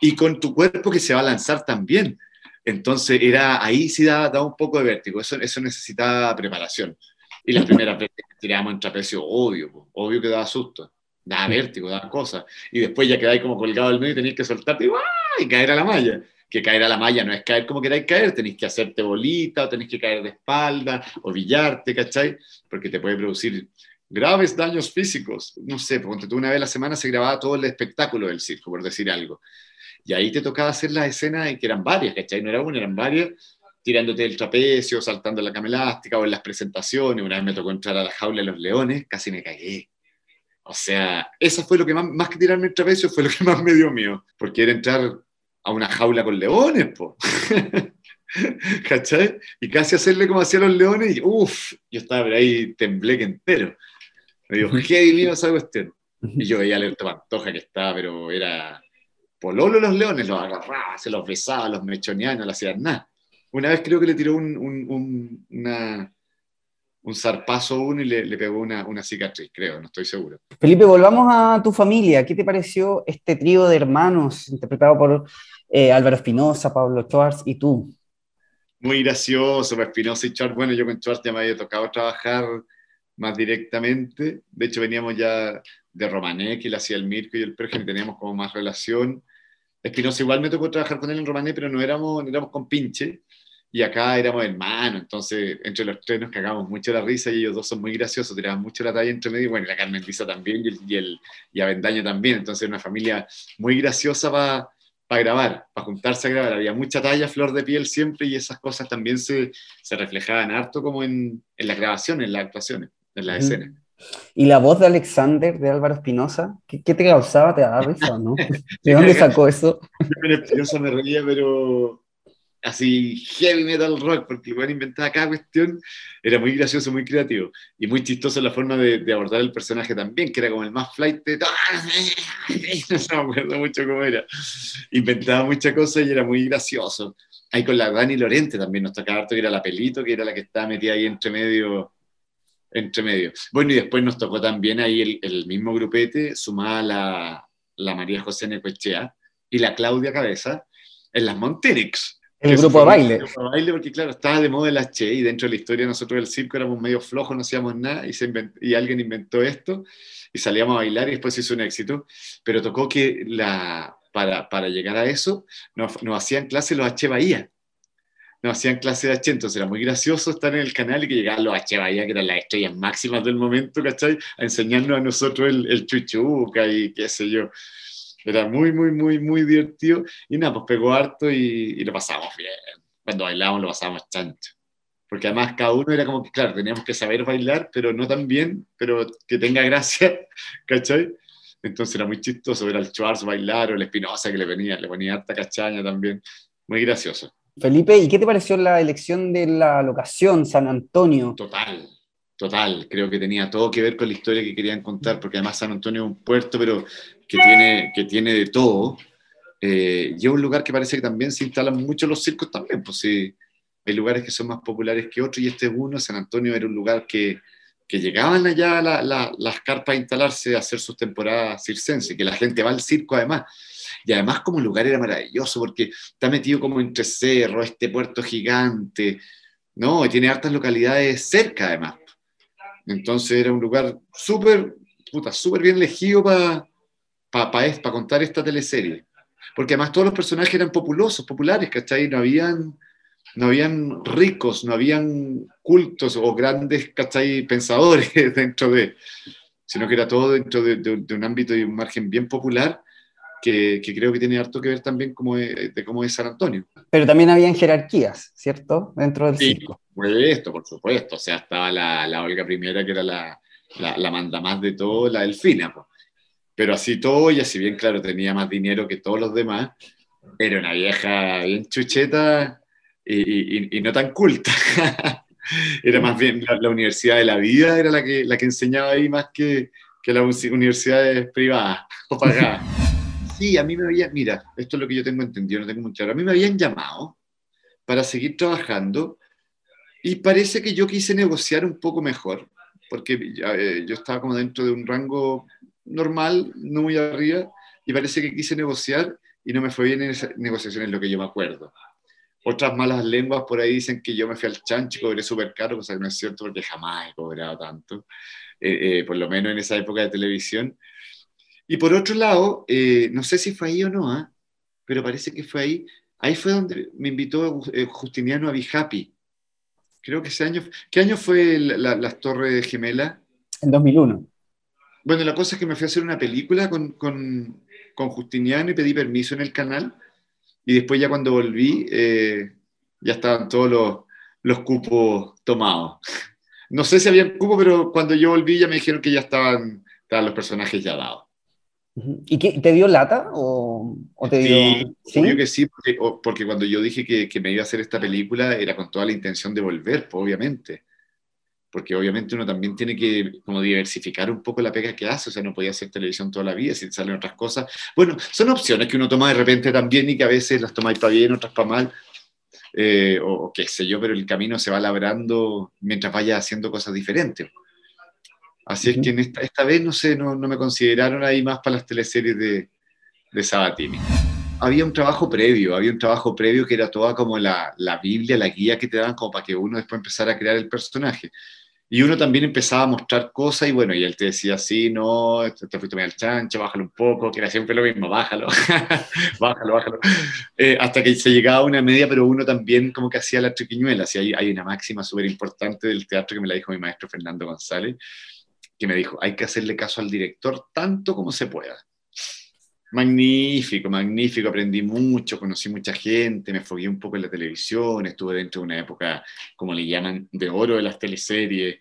y con tu cuerpo que se va a lanzar también entonces, era, ahí sí daba, un poco de vértigo, eso, eso necesitaba preparación. Y las primeras veces que tirábamos en trapecio, obvio, obvio que daba susto, daba vértigo, daba cosas. Y después ya quedáis como colgado al medio y tenéis que soltarte y, y caer a la malla. Que caer a la malla no es caer como queráis caer, tenéis que hacerte bolita, o tenéis que caer de espalda, o villarte, ¿cachai? Porque te puede producir graves daños físicos. No sé, porque tú una vez a la semana se grababa todo el espectáculo del circo, por decir algo. Y ahí te tocaba hacer las escenas, que eran varias, ¿cachai? No era una, eran varias, tirándote del trapecio, saltando la cama elástica o en las presentaciones. Una vez me tocó entrar a la jaula de los leones, casi me cagué. O sea, eso fue lo que más, más que tirarme el trapecio, fue lo que más me dio miedo, porque era entrar a una jaula con leones, po. ¿Cachai? Y casi hacerle como hacían los leones, y uff, yo estaba ahí temblé que entero. Me digo, ¿qué mío esa cuestión? Y yo veía a Pantoja que estaba, pero era Pololo los leones los agarraba, se los besaba, los mechoneaba no le hacían nada. Una vez creo que le tiró un, un, un zarpazo a uno y le, pegó una, una, cicatriz, creo, no estoy seguro. Felipe, volvamos a tu familia. ¿Qué te pareció este trío de hermanos interpretado por eh, Álvaro Espinosa, Pablo Schwartz y tú? Muy gracioso, Espinosa y Schwartz. Bueno, yo con Schwartz ya me había tocado trabajar más directamente. De hecho, veníamos ya de Romané, que le hacía el Mirko y el Pergen, teníamos como más relación. Espinosa igual me tocó trabajar con él en Romané, pero no éramos, no éramos con pinche, y acá éramos hermanos, entonces entre los tres nos cagamos mucho la risa y ellos dos son muy graciosos, tiraban mucho la talla entre medio, y bueno, la Carmen Lisa también y, el, y, el, y Avendaño también, entonces una familia muy graciosa para para grabar, para juntarse a grabar. Había mucha talla, flor de piel siempre y esas cosas también se, se reflejaban harto como en, en las grabaciones, en las actuaciones, en las escenas. ¿Y la voz de Alexander, de Álvaro Espinosa? ¿Qué, ¿Qué, te causaba? ¿Te daba risa, no? ¿De dónde sacó eso? Espinosa me reía, pero así heavy metal rock, porque igual inventaba cada cuestión, era muy gracioso, muy creativo, y muy chistoso la forma de, abordar el personaje también, que era como el más flight de no me acuerdo mucho cómo era. Inventaba muchas cosas y era muy gracioso. Ahí con la Dani Lorente también nos tocaba harto, que era la Pelito, que era la que estaba metida ahí entre medio. Entre medio. Bueno, y después nos tocó también ahí el, mismo grupete, sumada la, la María José Necoechea y la Claudia Cabeza en las Monterix el grupo de baile. El grupo de baile, porque claro, estaba de moda el H y dentro de la historia nosotros del circo éramos medio flojos, no hacíamos nada y, se y alguien inventó esto y salíamos a bailar y después hizo un éxito. Pero tocó que la, para, para llegar a eso nos, nos hacían clase los H Bahía. Nos hacían clase de H, entonces era muy gracioso estar en el canal y que llegaban los H Bahía, que eran las estrellas máximas del momento, ¿cachai? A enseñarnos a nosotros el, el chuchuca y qué sé yo. Era muy, muy, muy, muy divertido. Y nada, pues pegó harto y, lo pasamos bien. Cuando bailábamos lo pasábamos chancho. Porque además cada uno era como que, claro, teníamos que saber bailar, pero no tan bien, pero que tenga gracia, ¿cachai? Entonces era muy chistoso ver al Schwarz bailar o el Espinosa que le venía, le ponía harta cachaña también. Muy gracioso. Felipe, ¿y qué te pareció la elección de la locación, San Antonio? Total, total. Creo que tenía todo que ver con la historia que querían contar, porque además San Antonio es un puerto, pero que tiene, que tiene de todo, eh, y es un lugar que parece que también se instalan mucho los circos también, pues sí, hay lugares que son más populares que otros, y este es uno, San Antonio era un lugar que, que llegaban allá las carpas a instalarse, a hacer sus temporadas circenses, que la gente va al circo además, y además como lugar era maravilloso, porque está metido como entre cerros, este puerto gigante, ¿no? Y tiene hartas localidades cerca además. Entonces era un lugar súper, puta, súper bien elegido para para pa, contar esta teleserie. Porque además todos los personajes eran populosos, populares, ¿cachai? No habían, no habían ricos, no habían cultos o grandes, ¿cachai? Pensadores dentro de, sino que era todo dentro de, un ámbito y un margen bien popular. Que, creo que tiene harto que ver también como de, cómo es San Antonio. Pero también habían jerarquías, ¿cierto? Dentro del sí, circo. Por supuesto, por supuesto. O sea, estaba la, la Olga Primera, que era la, la, la manda más de todo, la Delfina. Pues pero así todo, y así bien, claro, tenía más dinero que todos los demás, era una vieja bien chucheta y, no tan culta. era más bien la, universidad de la vida, era la que, la que enseñaba ahí más que, que las universidades privadas o pagadas. Sí, a mí me habían, mira, esto es lo que yo tengo entendido, no tengo muy claro, a mí me habían llamado para seguir trabajando y parece que yo quise negociar un poco mejor, porque eh, yo estaba como dentro de un rango normal, no muy arriba, y parece que quise negociar y no me fue bien en esas negociaciones, lo que yo me acuerdo. Otras malas lenguas por ahí dicen que yo me fui al chancho y cobré súper caro, cosa que no es cierto porque jamás he cobrado tanto, eh, eh, por lo menos en esa época de televisión. Y por otro lado, eh, no sé si fue ahí o no, ¿ah? pero parece que fue ahí. Ahí fue donde me invitó Justiniano a Be Happy. Creo que ese año. ¿Qué año fue las Torres Gemelas? En 2001. Bueno, la cosa es que me fui a hacer una película con, con, con Justiniano y pedí permiso en el canal. Y después ya cuando volví, eh, ya estaban todos los, los cupos tomados. No sé si había cupo, pero cuando yo volví ya me dijeron que ya estaban, estaban los personajes ya dados. ¿Y qué, te dio lata o, o te dio...? Sí, ¿sí? que sí, porque, porque, cuando yo dije que, que, me iba a hacer esta película era con toda la intención de volver, pues, obviamente porque obviamente uno también tiene que como diversificar un poco la pega que hace, o sea, no podía hacer televisión toda la vida si salen otras cosas. Bueno, son opciones que uno toma de repente también y que a veces las tomáis para bien, otras para mal, eh, o, qué sé yo, pero el camino se va labrando mientras vaya haciendo cosas diferentes. Así es que en esta, esta, vez, no sé, no, no, me consideraron ahí más para las teleseries de, de Sabatini había un trabajo previo, había un trabajo previo que era toda como la, la, Biblia, la guía que te daban como para que uno después empezara a crear el personaje. Y uno también empezaba a mostrar cosas y bueno, y él te decía, sí, no, te fuiste al chancho, bájalo un poco, que era siempre lo mismo, bájalo, bájalo, bájalo. Eh, hasta que se llegaba a una media, pero uno también como que hacía la triquiñuela. Así hay, hay una máxima súper importante del teatro que me la dijo mi maestro Fernando González, que me dijo, hay que hacerle caso al director tanto como se pueda. Magnífico, magnífico, aprendí mucho, conocí mucha gente, me fogué un poco en la televisión, estuve dentro de una época, como le llaman, de oro de las teleseries.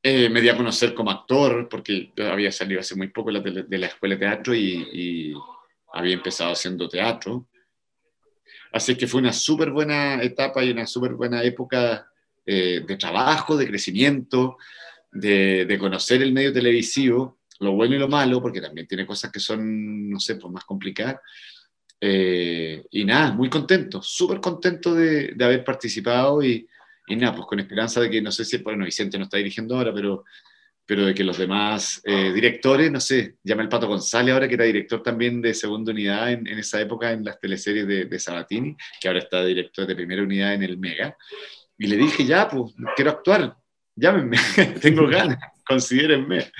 Eh, me di a conocer como actor, porque había salido hace muy poco de la escuela de teatro y, había empezado haciendo teatro. Así que fue una súper buena etapa y una súper buena época eh, de trabajo, de crecimiento, de, conocer el medio televisivo, lo bueno y lo malo, porque también tiene cosas que son, no sé, pues más complicadas. Eh, y nada, muy contento, súper contento de, de, haber participado y, y, nada, pues con esperanza de que, no sé si, bueno, Vicente no está dirigiendo ahora, pero, pero de que los demás eh, directores, no sé, llama el Pato González ahora, que era director también de segunda unidad en, en esa época en las teleseries de, de, Sabatini, que ahora está director de primera unidad en el Mega, y le dije, ya, pues, quiero actuar, llámenme, tengo ganas, considérenme.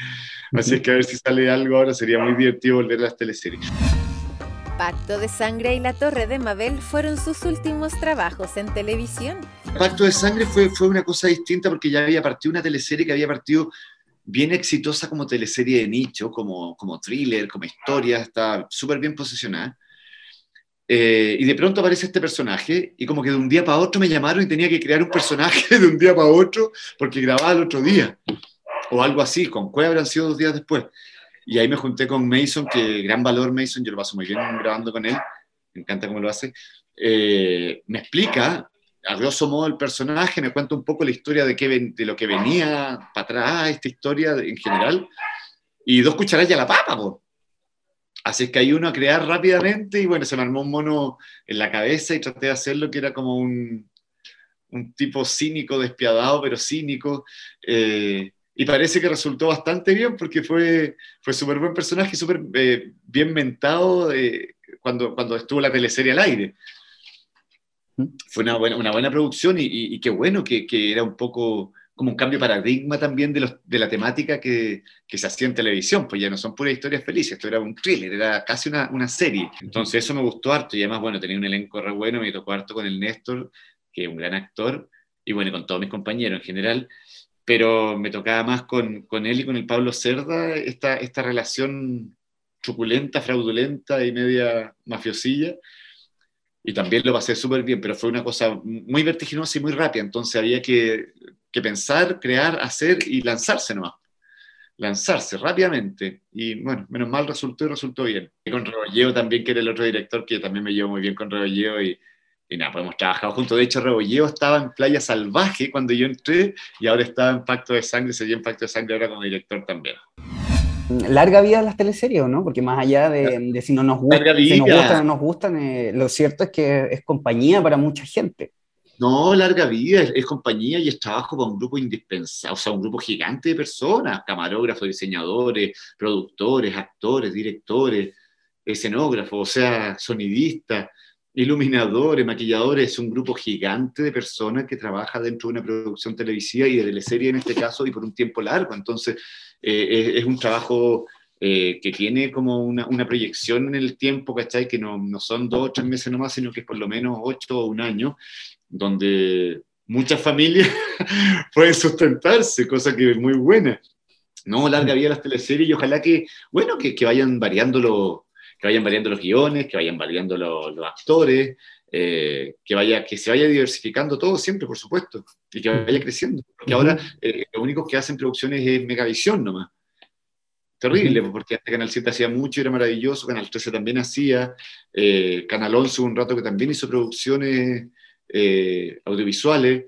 Así es que a ver si sale algo ahora, sería muy divertido volver a las teleseries. Pacto de Sangre y La Torre de Mabel fueron sus últimos trabajos en televisión. Pacto de Sangre fue, fue una cosa distinta porque ya había partido una teleserie que había partido bien exitosa como teleserie de nicho, como, como thriller, como historia, está súper bien posicionada. Eh, y de pronto aparece este personaje y como que de un día para otro me llamaron y tenía que crear un personaje de un día para otro porque grababa el otro día o algo así, con Cueva habrán sido dos días después. Y ahí me junté con Mason, que gran valor Mason, yo lo paso muy bien grabando con él, me encanta cómo lo hace. Eh, me explica, a grosso modo, el personaje, me cuenta un poco la historia de, qué, de lo que venía para atrás, esta historia en general, y dos cucharadas a la papa, por. Así es que hay uno a crear rápidamente y bueno, se me armó un mono en la cabeza y traté de hacerlo que era como un, un tipo cínico, despiadado, pero cínico. Eh, y parece que resultó bastante bien porque fue, fue súper buen personaje y súper eh, bien mentado eh, cuando, cuando estuvo la teleserie al aire. Fue una buena, una buena producción y, y, y qué bueno que, que, era un poco como un cambio de paradigma también de, los, de la temática que, que, se hacía en televisión, pues ya no son puras historias felices, esto era un thriller, era casi una, una serie. Entonces eso me gustó harto y además, bueno, tenía un elenco re bueno, me tocó harto con el Néstor, que es un gran actor, y bueno, con todos mis compañeros en general pero me tocaba más con, con, él y con el Pablo Cerda esta, esta relación truculenta, fraudulenta y media mafiosilla. Y también lo pasé súper bien, pero fue una cosa muy vertiginosa y muy rápida, entonces había que, que pensar, crear, hacer y lanzarse nomás. Lanzarse rápidamente. Y bueno, menos mal resultó y resultó bien. Y con Rebolleo también, que era el otro director, que también me llevo muy bien con Rebolleo y, y nada, pues hemos trabajado juntos. De hecho, Rebolleo estaba en Playa Salvaje cuando yo entré y ahora está en Pacto de Sangre, seguía en Pacto de Sangre ahora como director también. Larga vida las teleseries, ¿no? Porque más allá de, de si, no nos, gusta, si nos gustan o no nos gustan, eh, lo cierto es que es compañía para mucha gente. No, larga vida, es, es, compañía y es trabajo para un grupo indispensable, o sea, un grupo gigante de personas, camarógrafos, diseñadores, productores, actores, directores, escenógrafos, o sea, sonidistas iluminadores, maquilladores, es un grupo gigante de personas que trabaja dentro de una producción televisiva y de teleserie en este caso y por un tiempo largo. Entonces, eh, es, un trabajo eh, que tiene como una, una, proyección en el tiempo, ¿cachai? Que no, no son dos o tres meses nomás, sino que es por lo menos ocho o un año, donde muchas familias pueden sustentarse, cosa que es muy buena. No, larga vida las teleseries y ojalá que, bueno, que, que vayan variando los que vayan variando los guiones, que vayan variando los, los actores, eh, que, vaya, que se vaya diversificando todo siempre, por supuesto, y que vaya creciendo. Porque uh -huh. ahora eh, lo único que hacen producciones es Megavisión nomás. Terrible, uh -huh. porque antes Canal 7 hacía mucho y era maravilloso, Canal 13 también hacía, eh, Canal 11 un rato que también hizo producciones eh, audiovisuales,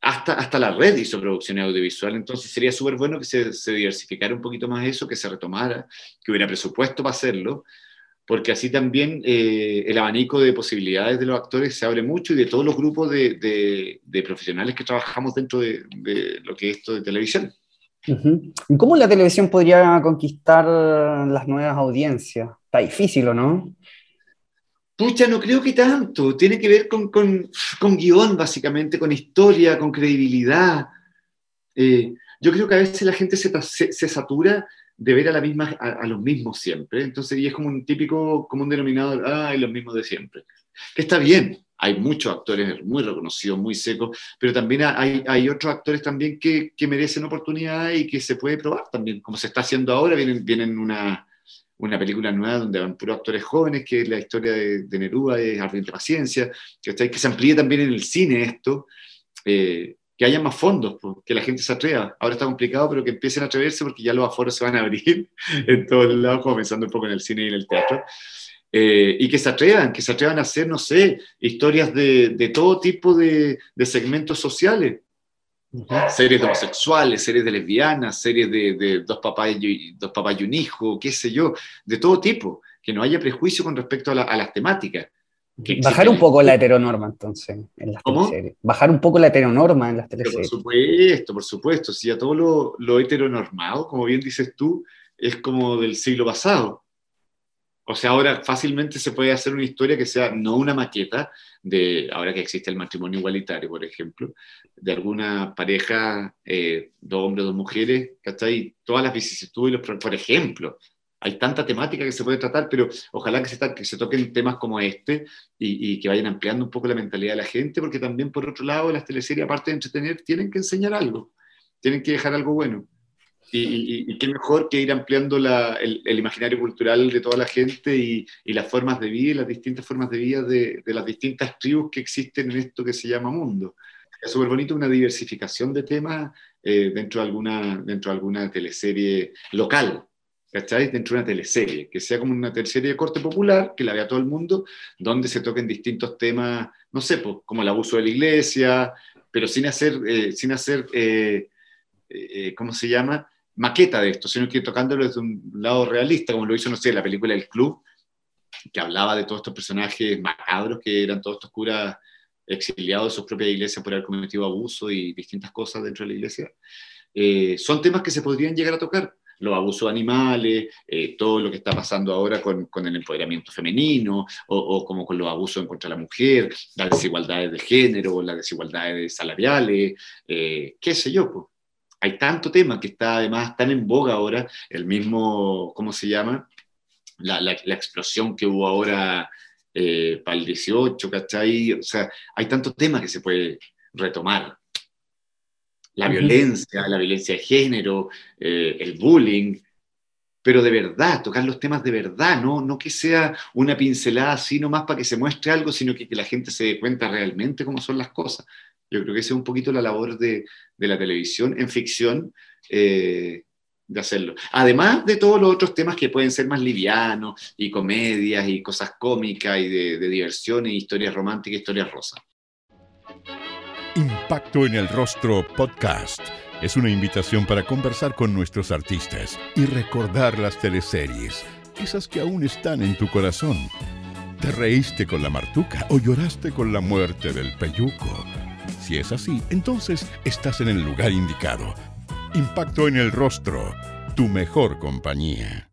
hasta, hasta la red hizo producciones audiovisuales, entonces sería súper bueno que se, diversificara un poquito más eso, que se retomara, que hubiera presupuesto para hacerlo, porque así también eh, el abanico de posibilidades de los actores se abre mucho y de todos los grupos de, profesionales que trabajamos dentro de, de, lo que es esto de televisión. ¿Cómo la televisión podría conquistar las nuevas audiencias? Está difícil, ¿o no? Pucha, no creo que tanto. Tiene que ver con, con, con guion, básicamente, con historia, con credibilidad. Eh, yo creo que a veces la gente se, se, se satura de ver a, la misma, a, a, los mismos siempre. Entonces, y es como un típico, como un denominador, ah, los mismos de siempre. Que está bien, hay muchos actores muy reconocidos, muy secos, pero también hay, hay otros actores también que, que, merecen oportunidad y que se puede probar también, como se está haciendo ahora, vienen, vienen una, una película nueva donde van puros actores jóvenes, que es la historia de, de Neruda, de Ardiente Paciencia, que, que se amplíe también en el cine esto, eh, que haya más fondos, pues, que la gente se atreva. Ahora está complicado, pero que empiecen a atreverse porque ya los aforos se van a abrir en todos lados, como pensando un poco en el cine y en el teatro. Eh, y que se atrevan, que se atrevan a hacer, no sé, historias de, de todo tipo de, de segmentos sociales. Series de homosexuales, series de lesbianas, series de, de dos, papás y, dos papás y un hijo, qué sé yo, de todo tipo, que no haya prejuicio con respecto a, la, a las temáticas. Bajar un poco la heteronorma, entonces, en las ¿Cómo? teleseries. Bajar un poco la heteronorma en las teleseries. por supuesto, por supuesto. Si a todo lo, lo heteronormado, como bien dices tú, es como del siglo pasado. O sea, ahora fácilmente se puede hacer una historia que sea no una maqueta de, ahora que existe el matrimonio igualitario, por ejemplo, de alguna pareja, eh, dos hombres, dos mujeres, ¿cachai? Todas las vicisitudes, por ejemplo. Hay tanta temática que se puede tratar, pero ojalá que se, que se toquen temas como este y, y, que vayan ampliando un poco la mentalidad de la gente, porque también, por otro lado, las teleseries, aparte de entretener, tienen que enseñar algo, tienen que dejar algo bueno. Y, y, qué mejor que ir ampliando la, el, el, imaginario cultural de toda la gente y, y, las formas de vida y las distintas formas de vida de, de, las distintas tribus que existen en esto que se llama mundo. Es súper bonito una diversificación de temas eh, dentro, de alguna, dentro de alguna teleserie local, ¿cachai? Dentro de una teleserie, que sea como una teleserie de corte popular, que la vea todo el mundo, donde se toquen distintos temas, no sé, pues, como el abuso de la iglesia, pero sin hacer, eh, sin hacer eh, eh, ¿cómo se llama? Maqueta de esto, sino que tocándolo desde un lado realista, como lo hizo, no sé, la película El Club, que hablaba de todos estos personajes macabros que eran todos estos curas exiliados de sus propias iglesias por haber cometido abuso y distintas cosas dentro de la iglesia. Eh, son temas que se podrían llegar a tocar. Los abusos animales, eh, todo lo que está pasando ahora con, el empoderamiento femenino, o, o, como con los abusos en contra de la mujer, las desigualdades de género, las desigualdades salariales, eh, qué sé yo, pues hay tanto tema que está además tan en boga ahora, el mismo, ¿cómo se llama? La, la, la explosión que hubo ahora eh, para el 18, ¿cachai? O sea, hay tanto tema que se puede retomar. La uh -huh. violencia, la violencia de género, eh, el bullying, pero de verdad, tocar los temas de verdad, ¿no? no que sea una pincelada así nomás para que se muestre algo, sino que, que la gente se dé cuenta realmente cómo son las cosas. Yo creo que esa es un poquito la labor de, de la televisión en ficción, eh, de hacerlo. Además de todos los otros temas que pueden ser más livianos, y comedias, y cosas cómicas, y de, de diversión, y historias románticas, historias rosas. Impacto en el Rostro Podcast es una invitación para conversar con nuestros artistas y recordar las teleseries, esas que aún están en tu corazón. ¿Te reíste con la martuca o lloraste con la muerte del peyuco? Si es así, entonces estás en el lugar indicado. Impacto en el rostro, tu mejor compañía.